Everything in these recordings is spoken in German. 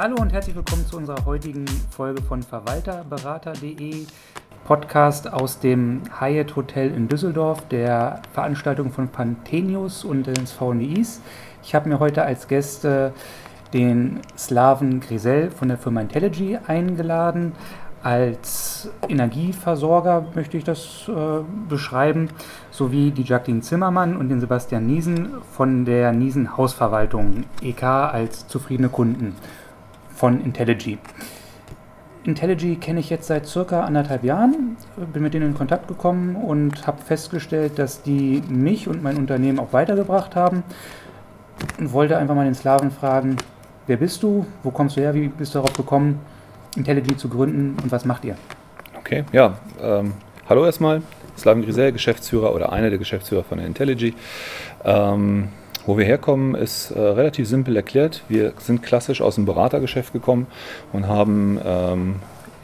Hallo und herzlich willkommen zu unserer heutigen Folge von Verwalterberater.de, Podcast aus dem Hyatt Hotel in Düsseldorf, der Veranstaltung von Pantenius und des VNDIs. Ich habe mir heute als Gäste den Slaven Grisel von der Firma Intelligy eingeladen. Als Energieversorger möchte ich das äh, beschreiben, sowie die Jacqueline Zimmermann und den Sebastian Niesen von der Niesen Hausverwaltung EK als zufriedene Kunden von Intelligy. Intelligy kenne ich jetzt seit circa anderthalb Jahren, bin mit denen in Kontakt gekommen und habe festgestellt, dass die mich und mein Unternehmen auch weitergebracht haben und wollte einfach mal den Slaven fragen, wer bist du, wo kommst du her, wie bist du darauf gekommen, Intelligy zu gründen und was macht ihr? Okay, ja, ähm, hallo erstmal, Slaven Grisel, Geschäftsführer oder einer der Geschäftsführer von der Intelligy. Ähm, wo wir herkommen, ist äh, relativ simpel erklärt. Wir sind klassisch aus dem Beratergeschäft gekommen und haben ähm,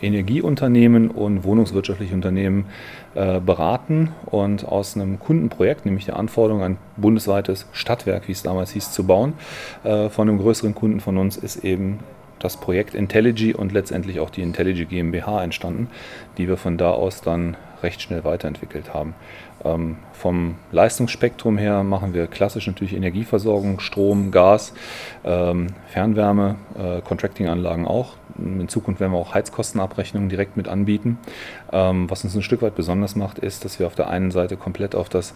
Energieunternehmen und wohnungswirtschaftliche Unternehmen äh, beraten und aus einem Kundenprojekt, nämlich der Anforderung, ein bundesweites Stadtwerk, wie es damals hieß, zu bauen, äh, von einem größeren Kunden von uns ist eben das Projekt Intelligy und letztendlich auch die Intelligy GmbH entstanden, die wir von da aus dann recht schnell weiterentwickelt haben. Ähm, vom Leistungsspektrum her machen wir klassisch natürlich Energieversorgung, Strom, Gas, ähm, Fernwärme, äh, Contracting-Anlagen auch. In Zukunft werden wir auch Heizkostenabrechnungen direkt mit anbieten. Ähm, was uns ein Stück weit besonders macht, ist, dass wir auf der einen Seite komplett auf das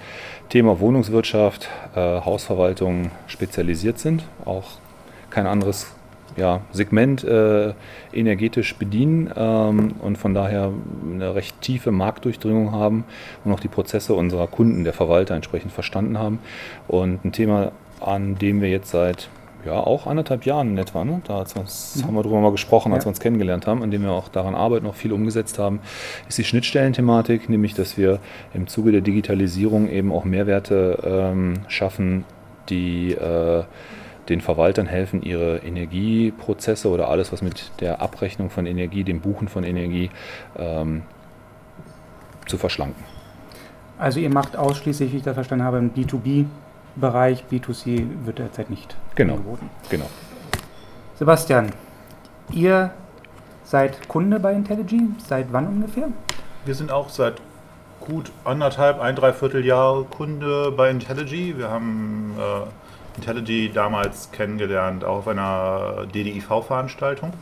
Thema Wohnungswirtschaft, äh, Hausverwaltung spezialisiert sind. Auch kein anderes ja, Segment äh, energetisch bedienen ähm, und von daher eine recht tiefe Marktdurchdringung haben und auch die Prozesse unserer Kunden, der Verwalter entsprechend verstanden haben. Und ein Thema, an dem wir jetzt seit ja, auch anderthalb Jahren in etwa, ne? da mhm. haben wir darüber mal gesprochen, als ja. wir uns kennengelernt haben, an dem wir auch daran arbeiten, noch viel umgesetzt haben, ist die Schnittstellenthematik, nämlich dass wir im Zuge der Digitalisierung eben auch Mehrwerte ähm, schaffen, die äh, den Verwaltern helfen, ihre Energieprozesse oder alles, was mit der Abrechnung von Energie, dem Buchen von Energie ähm, zu verschlanken. Also ihr macht ausschließlich, wie ich das verstanden habe, im B2B-Bereich, B2C wird derzeit nicht genau, angeboten. Genau. Sebastian, ihr seid Kunde bei Intelligy, seit wann ungefähr? Wir sind auch seit gut anderthalb, ein, dreiviertel Jahre Kunde bei Intelligy. Wir haben äh, Intelligy damals kennengelernt, auch auf einer DDIV-Veranstaltung.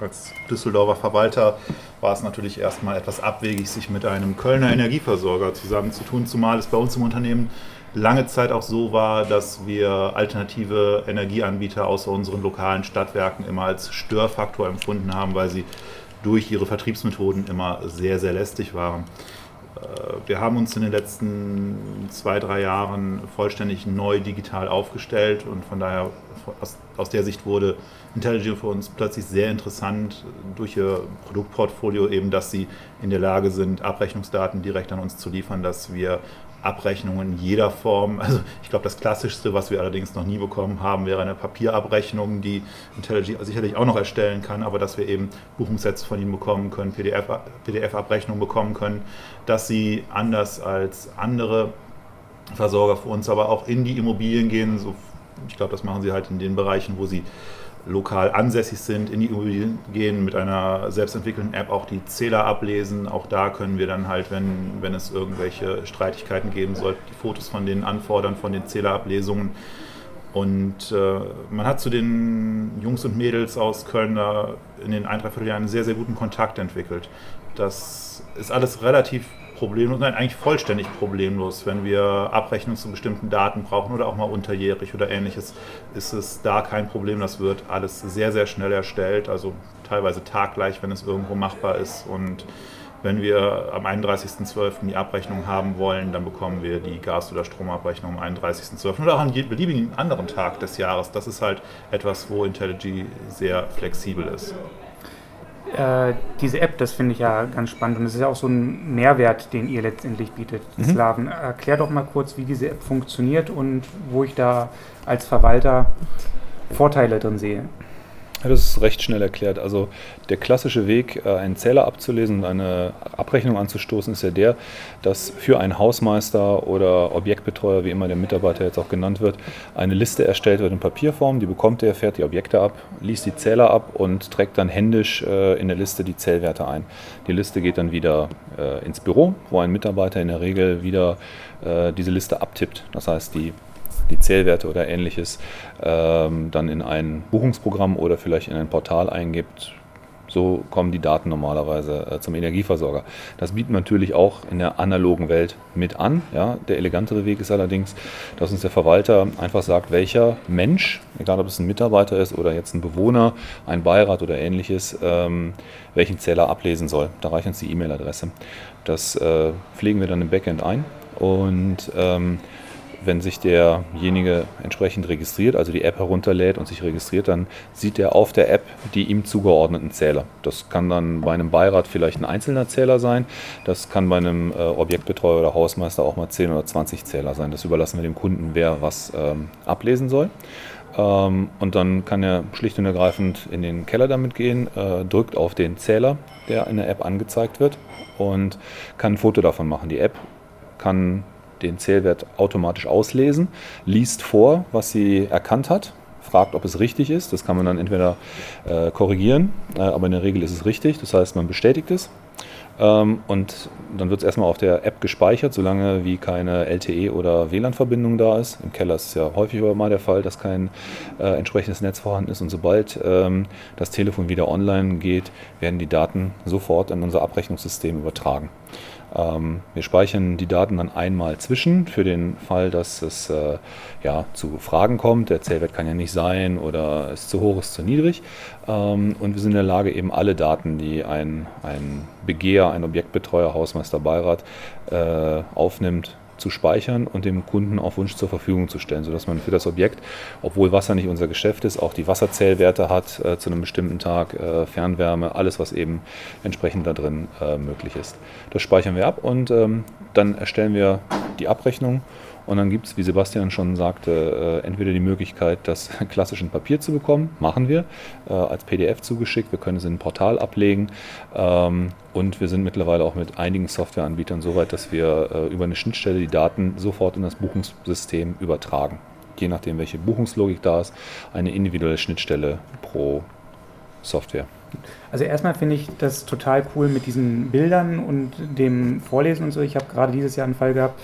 Als Düsseldorfer Verwalter war es natürlich erstmal etwas abwegig, sich mit einem Kölner Energieversorger zusammenzutun, zumal es bei uns im Unternehmen lange Zeit auch so war, dass wir alternative Energieanbieter außer unseren lokalen Stadtwerken immer als Störfaktor empfunden haben, weil sie durch ihre Vertriebsmethoden immer sehr, sehr lästig waren. Äh, wir haben uns in den letzten zwei, drei Jahren vollständig neu digital aufgestellt und von daher aus, aus der Sicht wurde Intelligent für uns plötzlich sehr interessant durch ihr Produktportfolio, eben dass sie in der Lage sind, Abrechnungsdaten direkt an uns zu liefern, dass wir Abrechnungen jeder Form. Also ich glaube, das Klassischste, was wir allerdings noch nie bekommen haben, wäre eine Papierabrechnung, die Intelligy sicherlich auch noch erstellen kann, aber dass wir eben Buchungssätze von ihnen bekommen können, PDF-Abrechnungen bekommen können, dass sie anders als andere Versorger für uns aber auch in die Immobilien gehen. So, ich glaube, das machen sie halt in den Bereichen, wo sie lokal ansässig sind, in die Immobilien gehen, mit einer selbstentwickelten App auch die Zähler ablesen. Auch da können wir dann halt, wenn, wenn es irgendwelche Streitigkeiten geben sollte, die Fotos von denen anfordern, von den Zählerablesungen. Und äh, man hat zu den Jungs und Mädels aus Köln da in den ein, dreiviertel Jahren einen sehr, sehr guten Kontakt entwickelt. Das ist alles relativ problemlos, nein, eigentlich vollständig problemlos. Wenn wir Abrechnungen zu bestimmten Daten brauchen oder auch mal unterjährig oder ähnliches, ist es da kein Problem. Das wird alles sehr, sehr schnell erstellt, also teilweise taggleich, wenn es irgendwo machbar ist. Und wenn wir am 31.12. die Abrechnung haben wollen, dann bekommen wir die Gas- oder Stromabrechnung am 31.12. oder auch an jedem beliebigen anderen Tag des Jahres. Das ist halt etwas, wo IntelliG sehr flexibel ist. Äh, diese App, das finde ich ja ganz spannend und es ist ja auch so ein Mehrwert, den ihr letztendlich bietet, mhm. Slaven. Erklär doch mal kurz, wie diese App funktioniert und wo ich da als Verwalter Vorteile drin sehe. Das ist recht schnell erklärt. Also der klassische Weg, äh, einen Zähler abzulesen und eine Abrechnung anzustoßen, ist ja der, dass für einen Hausmeister oder Objektbetreuer, wie immer der Mitarbeiter jetzt auch genannt wird, eine Liste erstellt wird in Papierform. Die bekommt er, fährt die Objekte ab, liest die Zähler ab und trägt dann händisch äh, in der Liste die Zählwerte ein. Die Liste geht dann wieder äh, ins Büro, wo ein Mitarbeiter in der Regel wieder diese Liste abtippt. Das heißt, die die Zählwerte oder ähnliches ähm, dann in ein Buchungsprogramm oder vielleicht in ein Portal eingibt. So kommen die Daten normalerweise äh, zum Energieversorger. Das bietet man natürlich auch in der analogen Welt mit an. Ja. Der elegantere Weg ist allerdings, dass uns der Verwalter einfach sagt, welcher Mensch, egal ob es ein Mitarbeiter ist oder jetzt ein Bewohner, ein Beirat oder ähnliches, ähm, welchen Zähler ablesen soll. Da reicht uns die E-Mail-Adresse. Das äh, pflegen wir dann im Backend ein und ähm, wenn sich derjenige entsprechend registriert, also die App herunterlädt und sich registriert, dann sieht er auf der App die ihm zugeordneten Zähler. Das kann dann bei einem Beirat vielleicht ein einzelner Zähler sein, das kann bei einem äh, Objektbetreuer oder Hausmeister auch mal 10 oder 20 Zähler sein. Das überlassen wir dem Kunden, wer was ähm, ablesen soll. Ähm, und dann kann er schlicht und ergreifend in den Keller damit gehen, äh, drückt auf den Zähler, der in der App angezeigt wird und kann ein Foto davon machen. Die App kann den Zählwert automatisch auslesen, liest vor, was sie erkannt hat, fragt, ob es richtig ist. Das kann man dann entweder äh, korrigieren, äh, aber in der Regel ist es richtig. Das heißt, man bestätigt es. Ähm, und dann wird es erstmal auf der App gespeichert, solange wie keine LTE oder WLAN-Verbindung da ist. Im Keller ist es ja häufig aber mal der Fall, dass kein äh, entsprechendes Netz vorhanden ist. Und sobald ähm, das Telefon wieder online geht, werden die Daten sofort in unser Abrechnungssystem übertragen. Ähm, wir speichern die Daten dann einmal zwischen für den Fall, dass es äh, ja, zu Fragen kommt. Der Zählwert kann ja nicht sein oder ist zu hoch, ist zu niedrig. Ähm, und wir sind in der Lage, eben alle Daten, die ein, ein Ein Objektbetreuer, Hausmeister, Beirat äh, aufnimmt, zu speichern und dem Kunden auf Wunsch zur Verfügung zu stellen, sodass man für das Objekt, obwohl Wasser nicht unser Geschäft ist, auch die Wasserzählwerte hat äh, zu einem bestimmten Tag, äh, Fernwärme, alles, was eben entsprechend da drin äh, möglich ist. Das speichern wir ab und ähm, dann erstellen wir die Abrechnung und dann gibt es, wie Sebastian schon sagte, äh, entweder die Möglichkeit, das klassisch in Papier zu bekommen, machen wir, äh, als PDF zugeschickt. Wir können es in ein Portal ablegen ähm, und wir sind mittlerweile auch mit einigen Softwareanbietern so weit, dass wir äh, über eine Schnittstelle die Daten sofort in das Buchungssystem übertragen. Je nachdem, welche Buchungslogik da ist, eine individuelle Schnittstelle pro Software. Also erstmal finde ich das total cool mit diesen Bildern und dem Vorlesen und so. Ich habe gerade dieses Jahr einen Fall gehabt,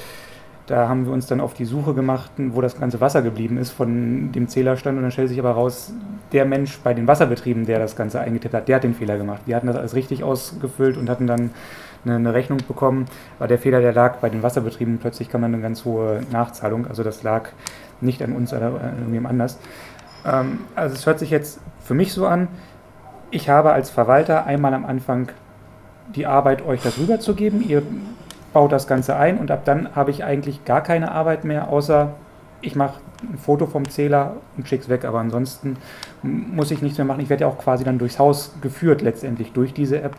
da haben wir uns dann auf die Suche gemacht, wo das ganze Wasser geblieben ist von dem Zählerstand. Und dann stellt sich aber raus, der Mensch bei den Wasserbetrieben, der das Ganze eingetippt hat, der hat den Fehler gemacht. Die hatten das alles richtig ausgefüllt und hatten dann eine, Rechnung bekommen. War der Fehler, der lag bei den Wasserbetrieben. Plötzlich kam dann eine ganz hohe Nachzahlung. Also das lag nicht an uns oder an irgendjemand anders. Ähm, also es hört sich jetzt für mich so an, ich habe als Verwalter einmal am Anfang die Arbeit, euch das rüberzugeben. Ihr baut das Ganze ein und ab dann habe ich eigentlich gar keine Arbeit mehr, außer ich mache ein Foto vom Zähler und schicke es weg. Aber ansonsten muss ich nichts mehr machen. Ich werde ja auch quasi dann durchs Haus geführt, letztendlich durch diese App,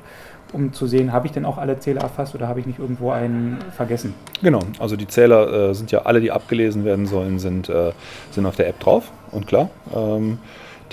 um zu sehen, habe ich denn auch alle Zähler erfasst oder habe ich nicht irgendwo einen vergessen? Genau, also die Zähler äh, sind ja alle, die abgelesen werden sollen, sind, äh, sind auf der App drauf und klar. Ähm,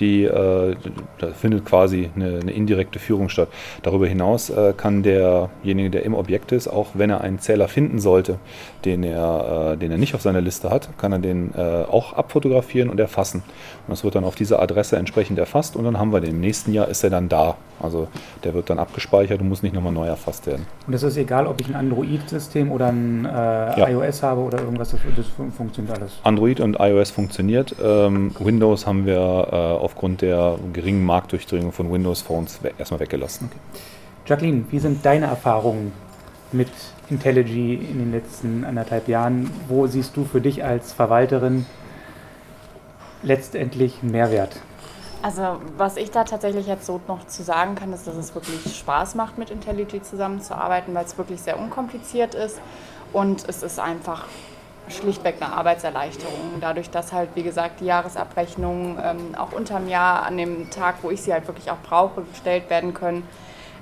die, äh, da findet quasi eine, eine, indirekte Führung statt. Darüber hinaus äh, kann derjenige, der im Objekt ist, auch wenn er einen Zähler finden sollte, den er, äh, den er nicht auf seiner Liste hat, kann er den äh, auch abfotografieren und erfassen. Und das wird dann auf diese Adresse entsprechend erfasst und dann haben wir den. Im nächsten Jahr ist er dann da. Also der wird dann abgespeichert und muss nicht nochmal neu erfasst werden. Und das ist egal, ob ich ein Android-System oder ein äh, ja. iOS habe oder irgendwas, das, das, funktioniert alles. Android und iOS funktioniert. Ähm, Windows haben wir äh, aufgrund der geringen Marktdurchdringung von Windows Phones erstmal weggelassen. Okay. Jacqueline, wie sind deine Erfahrungen mit IntelliJ in den letzten anderthalb Jahren? Wo siehst du für dich als Verwalterin letztendlich Mehrwert? Also was ich da tatsächlich jetzt so noch zu sagen kann, ist, dass es wirklich Spaß macht, mit IntelliJ zusammenzuarbeiten, weil es wirklich sehr unkompliziert ist und es ist einfach schlichtweg eine Arbeitserleichterung. Dadurch, dass halt, wie gesagt, die Jahresabrechnungen ähm, auch unterm Jahr an dem Tag, wo ich sie halt wirklich auch brauche, gestellt werden können,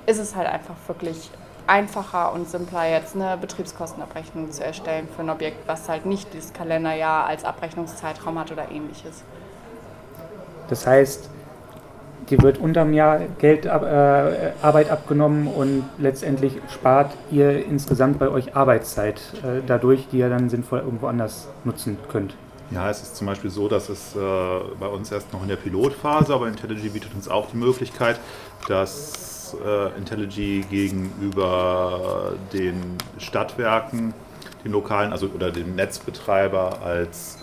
ist es halt einfach wirklich einfacher und simpler jetzt eine Betriebskostenabrechnung zu erstellen für ein Objekt, was halt nicht dieses Kalenderjahr als Abrechnungszeitraum hat oder ähnliches. Das heißt, dir wird unterm Jahr Geld, äh, Arbeit abgenommen und letztendlich spart ihr insgesamt bei euch Arbeitszeit äh, dadurch, die ihr dann sinnvoll irgendwo anders nutzen könnt. Ja, es ist zum Beispiel so, dass es äh, bei uns erst noch in der Pilotphase, aber IntelliJ bietet uns auch die Möglichkeit, dass äh, IntelliJ gegenüber den Stadtwerken, den lokalen, also oder dem Netzbetreiber als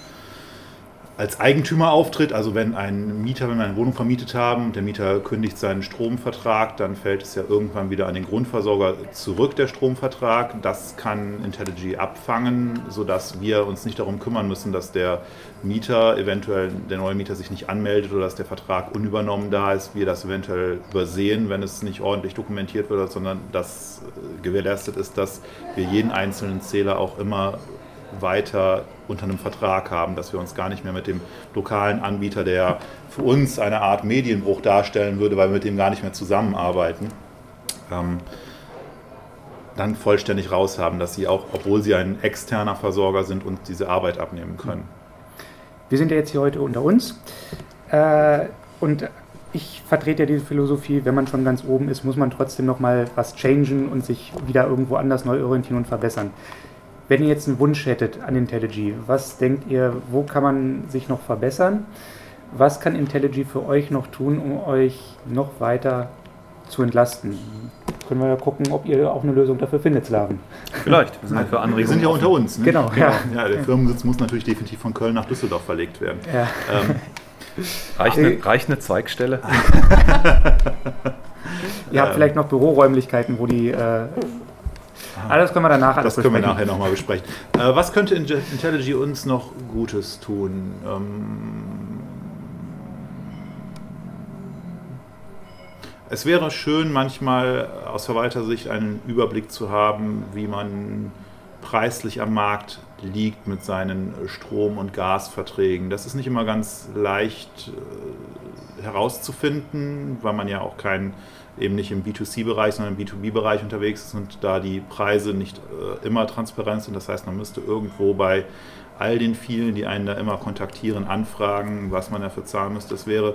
als Eigentümer auftritt. Also wenn ein Mieter, wenn wir eine Wohnung vermietet haben, der Mieter kündigt seinen Stromvertrag, dann fällt es ja irgendwann wieder an den Grundversorger zurück, der Stromvertrag. Das kann IntelliJ abfangen, sodass wir uns nicht darum kümmern müssen, dass der Mieter, eventuell der neue Mieter sich nicht anmeldet oder dass der Vertrag unübernommen da ist, wir das eventuell übersehen, wenn es nicht ordentlich dokumentiert wird, sondern dass gewährleistet ist, dass wir jeden einzelnen Zähler auch immer weiter unter einem Vertrag haben, dass wir uns gar nicht mehr mit dem lokalen Anbieter, der für uns eine Art Medienbruch darstellen würde, weil wir mit dem gar nicht mehr zusammenarbeiten, ähm, dann vollständig raus haben, dass sie auch, obwohl sie ein externer Versorger sind, uns diese Arbeit abnehmen können. Wir sind ja jetzt hier heute unter uns äh, und ich vertrete ja diese Philosophie, wenn man schon ganz oben ist, muss man trotzdem noch mal was changen und sich wieder irgendwo anders neu orientieren und verbessern. Wenn ihr jetzt einen Wunsch hättet an IntelliJ, was denkt ihr, wo kann man sich noch verbessern? Was kann IntelliJ für euch noch tun, um euch noch weiter zu entlasten? Können wir ja gucken, ob ihr auch eine Lösung dafür findet, Slaven. Vielleicht, wir sind ja für Anregungen. Wir sind ja unter uns. Ne? Genau, genau. Ja. ja. Der Firmensitz muss natürlich definitiv von Köln nach Düsseldorf verlegt werden. Ja. Ähm, reicht, eine, reicht eine Zweigstelle? Ihr habt ähm, vielleicht noch Büroräumlichkeiten, wo die äh, Ah, das können wir danach alles Das können wir nachher nochmal besprechen. Äh, was könnte IntelliJ uns noch Gutes tun? Ähm, es wäre schön, manchmal aus Verwaltersicht einen Überblick zu haben, wie man preislich am Markt liegt mit seinen Strom- und Gasverträgen. Das ist nicht immer ganz leicht äh, herauszufinden, weil man ja auch keinen eben nicht im B2C-Bereich, sondern im B2B-Bereich unterwegs ist und da die Preise nicht äh, immer transparent sind. Das heißt, man müsste irgendwo bei all den vielen, die einen da immer kontaktieren, anfragen, was man dafür zahlen müsste. Das wäre,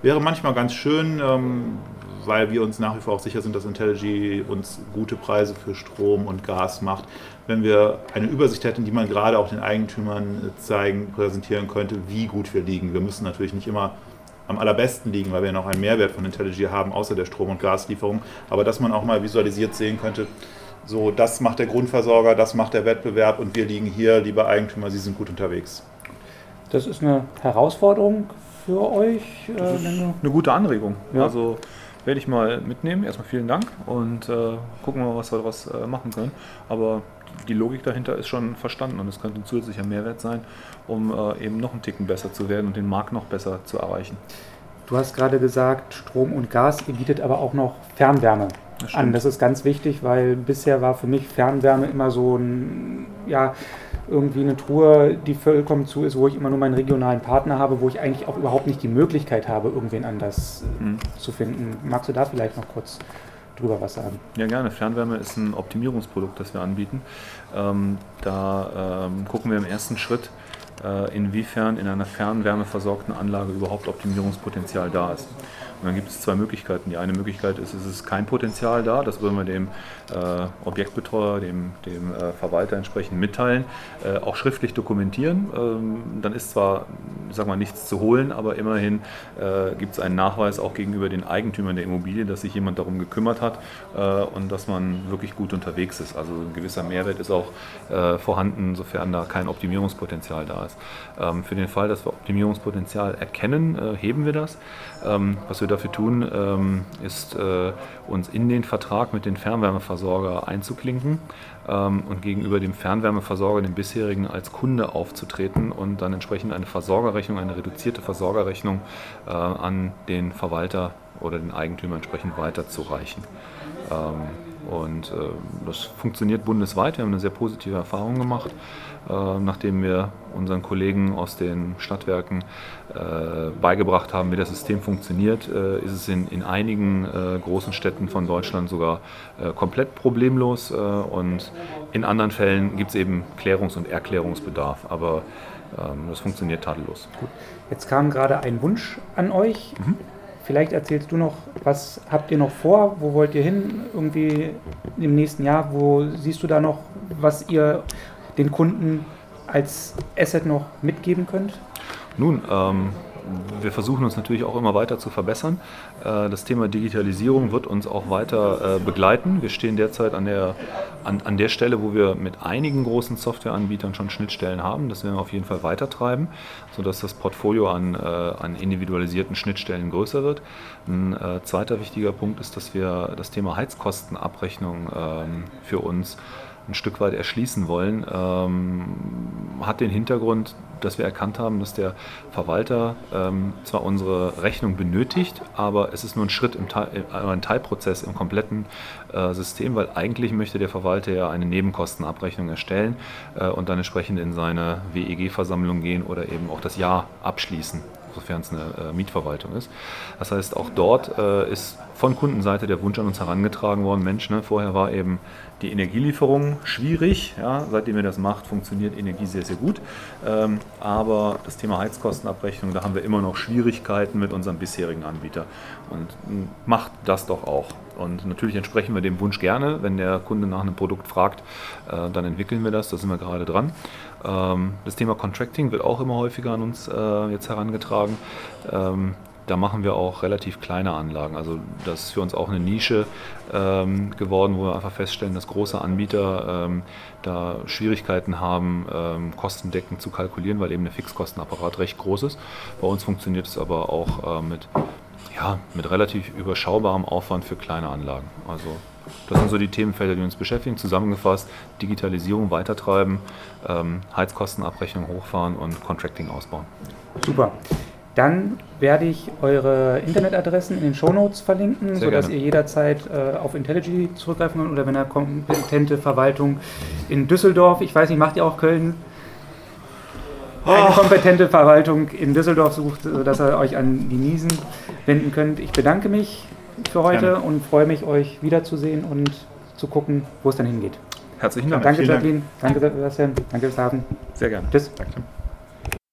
wäre manchmal ganz schön, ähm, weil wir uns nach wie vor auch sicher sind, dass IntelliJ uns gute Preise für Strom und Gas macht. Wenn wir eine Übersicht hätten, die man gerade auch den Eigentümern zeigen, präsentieren könnte, wie gut wir liegen. Wir müssen natürlich nicht immer am allerbesten liegen, weil wir noch einen Mehrwert von IntelliJ haben, außer der Strom- und Gaslieferung. Aber dass man auch mal visualisiert sehen könnte, so das macht der Grundversorger, das macht der Wettbewerb und wir liegen hier, liebe Eigentümer, Sie sind gut unterwegs. Das ist eine Herausforderung für euch. Das ist äh, eine gute Anregung. Ja. Also werde ich mal mitnehmen. Erstmal vielen Dank und äh, gucken wir mal, was wir daraus äh, machen können. Aber die Logik dahinter ist schon verstanden und es könnte ein zusätzlicher Mehrwert sein, um äh, eben noch einen Ticken besser zu werden und den Markt noch besser zu erreichen. Du hast gerade gesagt, Strom und Gas, ihr bietet aber auch noch Fernwärme das an. Das ist ganz wichtig, weil bisher war für mich Fernwärme immer so ein, ja, irgendwie eine Truhe, die vollkommen zu ist, wo ich immer nur meinen regionalen Partner habe, wo ich eigentlich auch überhaupt nicht die Möglichkeit habe, irgendwen anders mhm. zu finden. Magst du da vielleicht noch kurz drüber was sagen? Ja, gerne. Fernwärme ist ein Optimierungsprodukt, das wir anbieten. Ähm, da ähm, gucken wir im ersten Schritt, äh, inwiefern in einer fernwärmeversorgten Anlage überhaupt Optimierungspotenzial da ist. Und dann gibt es zwei Möglichkeiten. Die eine Möglichkeit ist, es ist kein Potenzial da. Das würden wir dem äh, Objektbetreuer, dem, dem äh, Verwalter entsprechend mitteilen, äh, auch schriftlich dokumentieren. Ähm, dann ist zwar, sag mal, nichts zu holen, aber immerhin äh, gibt es einen Nachweis auch gegenüber den Eigentümern der Immobilie, dass sich jemand darum gekümmert hat äh, und dass man wirklich gut unterwegs ist. Also ein gewisser Mehrwert ist auch äh, vorhanden, sofern da kein Optimierungspotenzial da ist. Ähm, für den Fall, dass wir Optimierungspotenzial erkennen, heben wir das. Ähm, was wir dafür tun, ähm, ist äh, uns in den Vertrag mit dem Fernwärmeversorger einzuklinken ähm, und gegenüber dem Fernwärmeversorger, dem bisherigen, als Kunde aufzutreten und dann entsprechend eine Versorgerrechnung, eine reduzierte Versorgerrechnung äh, an den Verwalter oder den Eigentümer entsprechend weiterzureichen. Und äh, das funktioniert bundesweit. Wir haben eine sehr positive Erfahrung gemacht. Äh, nachdem wir unseren Kollegen aus den Stadtwerken äh, beigebracht haben, wie das System funktioniert, äh, ist es in, in einigen großen Städten von Deutschland sogar komplett problemlos und in anderen Fällen gibt es eben Klärungs- und Erklärungsbedarf, aber ähm, das funktioniert tadellos. Gut. Jetzt kam gerade ein Wunsch an euch. Mhm. Vielleicht erzählst du noch, was habt ihr noch vor? Wo wollt ihr hin? Irgendwie im nächsten Jahr? Wo siehst du da noch, was ihr den Kunden als Asset noch mitgeben könnt? Nun, ähm, wir versuchen uns natürlich auch immer weiter zu verbessern. Äh, das Thema Digitalisierung wird uns auch weiter äh, begleiten. Wir stehen derzeit an der, an, an der Stelle, wo wir mit einigen großen Softwareanbietern schon Schnittstellen haben. Das werden wir auf jeden Fall weitertreiben, sodass das Portfolio an, äh, an individualisierten Schnittstellen größer wird. Ein zweiter wichtiger Punkt ist, dass wir das Thema Heizkostenabrechnung ähm, für uns ein Stück weit erschließen wollen, ähm, hat den Hintergrund, dass wir erkannt haben, dass der Verwalter ähm, zwar unsere Rechnung benötigt, aber es ist nur ein Schritt, im Teil, äh, ein Teilprozess im kompletten äh, System, weil eigentlich möchte der Verwalter ja eine Nebenkostenabrechnung erstellen äh, und dann entsprechend in seine WEG-Versammlung gehen oder eben auch das Jahr abschließen sofern es eine äh, Mietverwaltung ist. Das heißt, auch dort äh, ist von Kundenseite der Wunsch an uns herangetragen worden, Mensch, ne, vorher war eben die Energielieferung schwierig. Ja, seitdem ihr das macht, funktioniert Energie sehr, sehr gut. Ähm, aber das Thema Heizkostenabrechnung, da haben wir immer noch Schwierigkeiten mit unserem bisherigen Anbieter. Und hm, macht das doch auch. Und natürlich entsprechen wir dem Wunsch gerne. Wenn der Kunde nach einem Produkt fragt, äh, dann entwickeln wir das. Da sind wir gerade dran. Ähm, das Thema Contracting wird auch immer häufiger an uns äh, jetzt herangetragen. Ähm, da machen wir auch relativ kleine Anlagen. Also das ist für uns auch eine Nische ähm, geworden, wo wir einfach feststellen, dass große Anbieter ähm, da Schwierigkeiten haben, ähm, kostendeckend zu kalkulieren, weil eben der Fixkostenapparat recht groß ist. Bei uns funktioniert es aber auch äh, mit, ja, mit relativ überschaubarem Aufwand für kleine Anlagen. Also das sind so die Themenfelder, die uns beschäftigen. Zusammengefasst, Digitalisierung weitertreiben, ähm, Heizkostenabrechnung hochfahren und Contracting ausbauen. Super. Dann werde ich eure Internetadressen in den Shownotes verlinken, Sehr sodass gerne. ihr jederzeit äh, auf IntelliJ zurückgreifen könnt oder wenn ihr kompetente Verwaltung in Düsseldorf, ich weiß nicht, macht ihr auch Köln? Eine oh. kompetente Verwaltung in Düsseldorf sucht, sodass ihr euch an die Niesen wenden könnt. Ich bedanke mich für heute gerne. und freue mich, euch wiederzusehen und zu gucken, wo es dann hingeht. Herzlichen Dank. Danke, Jacqueline. Danke, Sebastian. Danke, Hafen. Sehr gerne. Tschüss. Danke.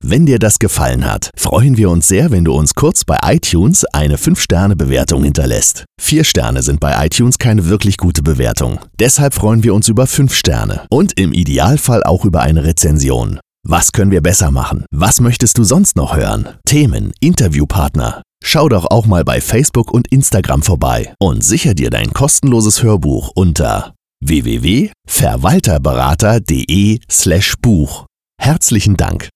Wenn dir das gefallen hat, freuen wir uns sehr, wenn du uns kurz bei iTunes eine 5-Sterne-Bewertung hinterlässt. 4 Sterne sind bei iTunes keine wirklich gute Bewertung. Deshalb freuen wir uns über 5 Sterne und im Idealfall auch über eine Rezension. Was können wir besser machen? Was möchtest du sonst noch hören? Themen, Interviewpartner. Schau doch auch mal bei Facebook und Instagram vorbei und sicher dir dein kostenloses Hörbuch unter www.verwalterberater.de/buch. Herzlichen Dank.